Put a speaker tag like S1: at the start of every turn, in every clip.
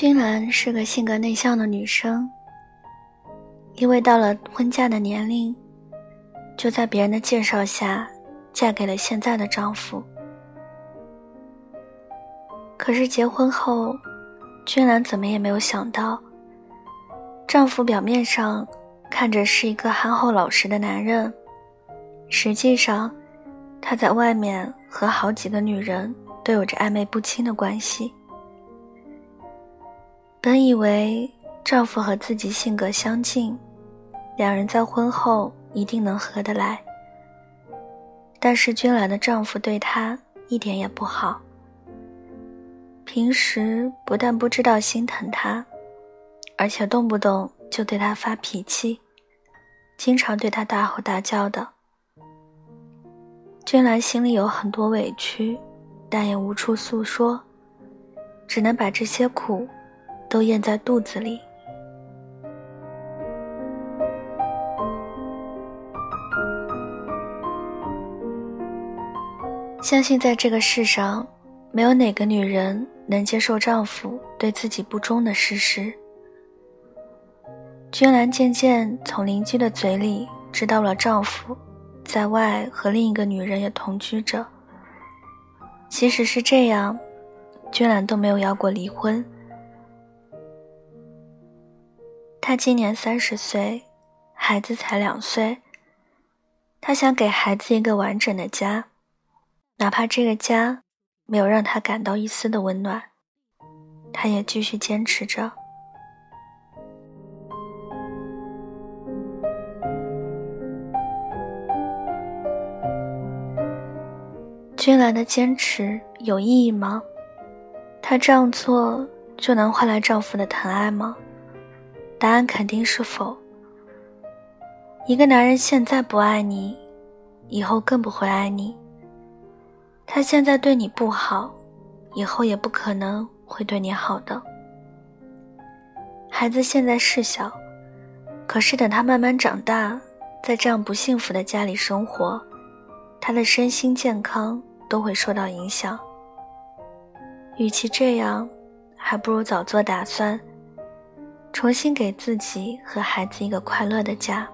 S1: 君兰是个性格内向的女生，因为到了婚嫁的年龄，就在别人的介绍下，嫁给了现在的丈夫。可是结婚后，君兰怎么也没有想到，丈夫表面上看着是一个憨厚老实的男人，实际上，他在外面和好几个女人都有着暧昧不清的关系。本以为丈夫和自己性格相近，两人在婚后一定能合得来。但是君兰的丈夫对她一点也不好，平时不但不知道心疼她，而且动不动就对她发脾气，经常对她大吼大叫的。君兰心里有很多委屈，但也无处诉说，只能把这些苦。都咽在肚子里。相信在这个世上，没有哪个女人能接受丈夫对自己不忠的事实。君兰渐渐从邻居的嘴里知道了丈夫在外和另一个女人也同居着。即使是这样，君兰都没有要过离婚。她今年三十岁，孩子才两岁。她想给孩子一个完整的家，哪怕这个家没有让她感到一丝的温暖，她也继续坚持着。君兰的坚持有意义吗？她这样做就能换来丈夫的疼爱吗？答案肯定是否。一个男人现在不爱你，以后更不会爱你。他现在对你不好，以后也不可能会对你好的。孩子现在是小，可是等他慢慢长大，在这样不幸福的家里生活，他的身心健康都会受到影响。与其这样，还不如早做打算。重新给自己和孩子一个快乐的家。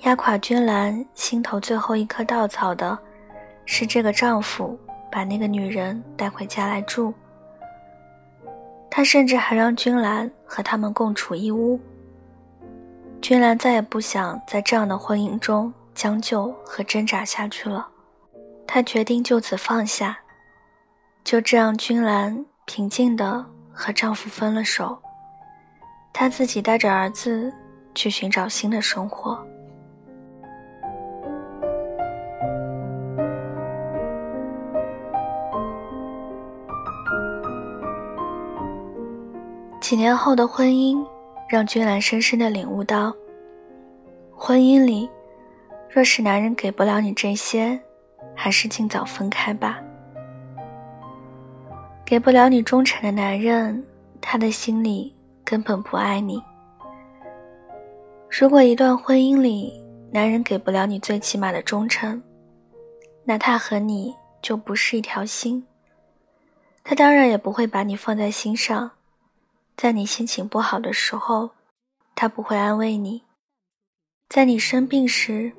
S1: 压垮君兰心头最后一颗稻草的，是这个丈夫把那个女人带回家来住。他甚至还让君兰和他们共处一屋。君兰再也不想在这样的婚姻中将就和挣扎下去了，她决定就此放下。就这样，君兰平静的。和丈夫分了手，她自己带着儿子去寻找新的生活。几年后的婚姻，让君兰深深的领悟到：婚姻里，若是男人给不了你这些，还是尽早分开吧。给不了你忠诚的男人，他的心里根本不爱你。如果一段婚姻里，男人给不了你最起码的忠诚，那他和你就不是一条心。他当然也不会把你放在心上，在你心情不好的时候，他不会安慰你；在你生病时，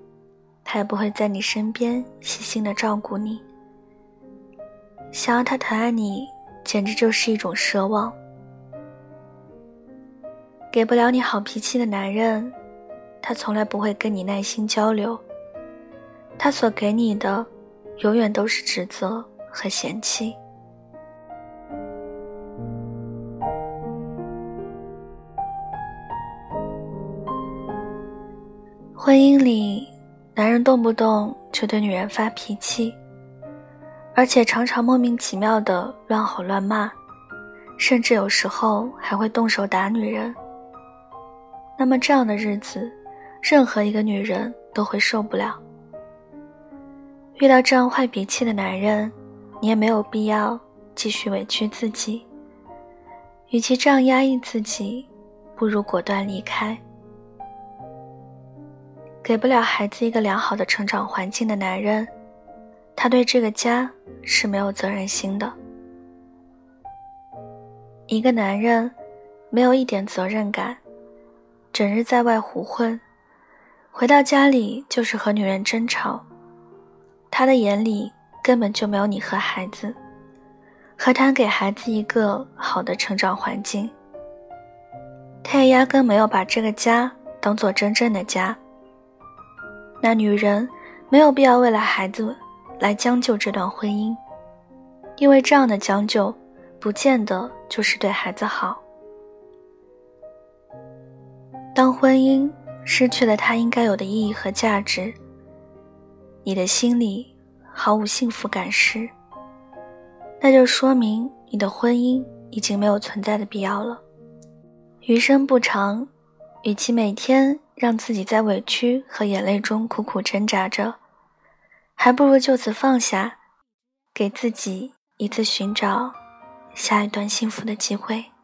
S1: 他也不会在你身边细心的照顾你。想要他疼爱你。简直就是一种奢望。给不了你好脾气的男人，他从来不会跟你耐心交流。他所给你的，永远都是指责和嫌弃。婚姻里，男人动不动就对女人发脾气。而且常常莫名其妙的乱吼乱骂，甚至有时候还会动手打女人。那么这样的日子，任何一个女人都会受不了。遇到这样坏脾气的男人，你也没有必要继续委屈自己。与其这样压抑自己，不如果断离开。给不了孩子一个良好的成长环境的男人。他对这个家是没有责任心的。一个男人没有一点责任感，整日在外胡混，回到家里就是和女人争吵。他的眼里根本就没有你和孩子，何谈给孩子一个好的成长环境？他也压根没有把这个家当做真正的家。那女人没有必要为了孩子来将就这段婚姻，因为这样的将就。不见得就是对孩子好。当婚姻失去了它应该有的意义和价值，你的心里毫无幸福感时，那就说明你的婚姻已经没有存在的必要了。余生不长，与其每天让自己在委屈和眼泪中苦苦挣扎着，还不如就此放下，给自己一次寻找。下一段幸福的机会。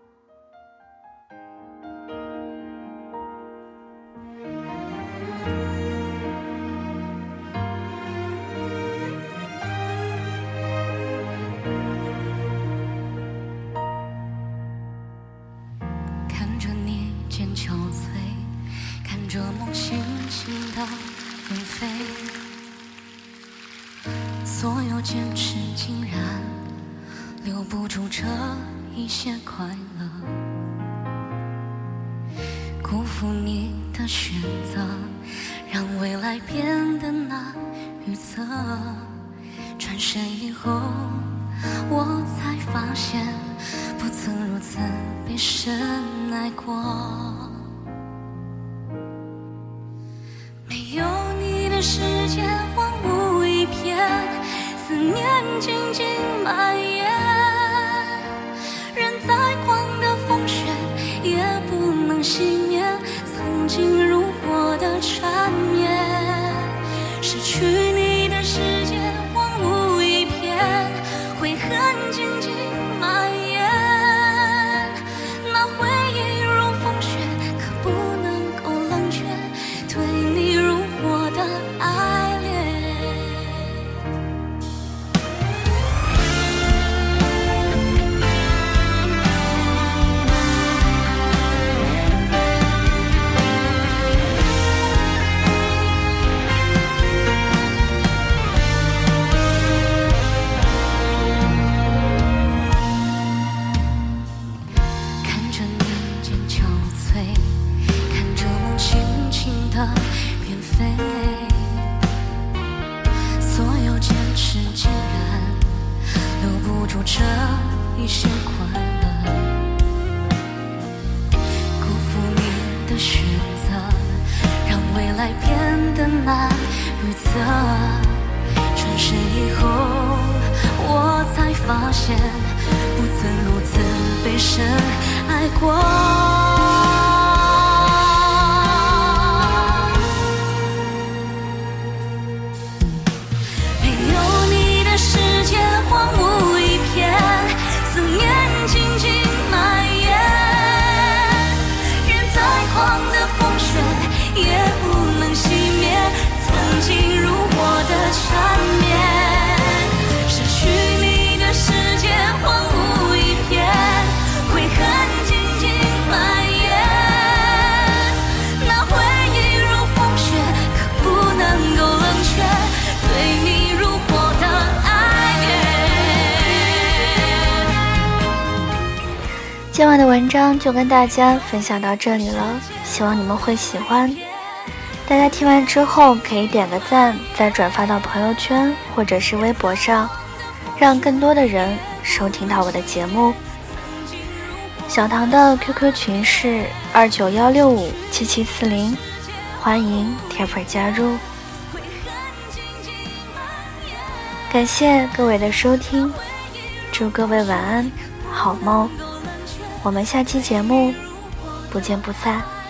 S2: 坚持竟然。留不住这一些快乐，辜负你的选择，让未来变得难预测。转身以后，我才发现，不曾如此被深爱过。没有你的世，思念静静蔓延任再狂的风雪也不能熄灭曾经如火的缠绵。失去的难预测转身以后我才发现不曾如此被深爱过。
S1: 今晚的文章就跟大家分享到这里了，希望你们会喜欢。大家听完之后可以点个赞，再转发到朋友圈或者是微博上，让更多的人收听到我的节目。小唐的 QQ 群是二九幺六五七七四零，欢迎铁粉加入。感谢各位的收听，祝各位晚安，好梦。我们下期节目不见不散。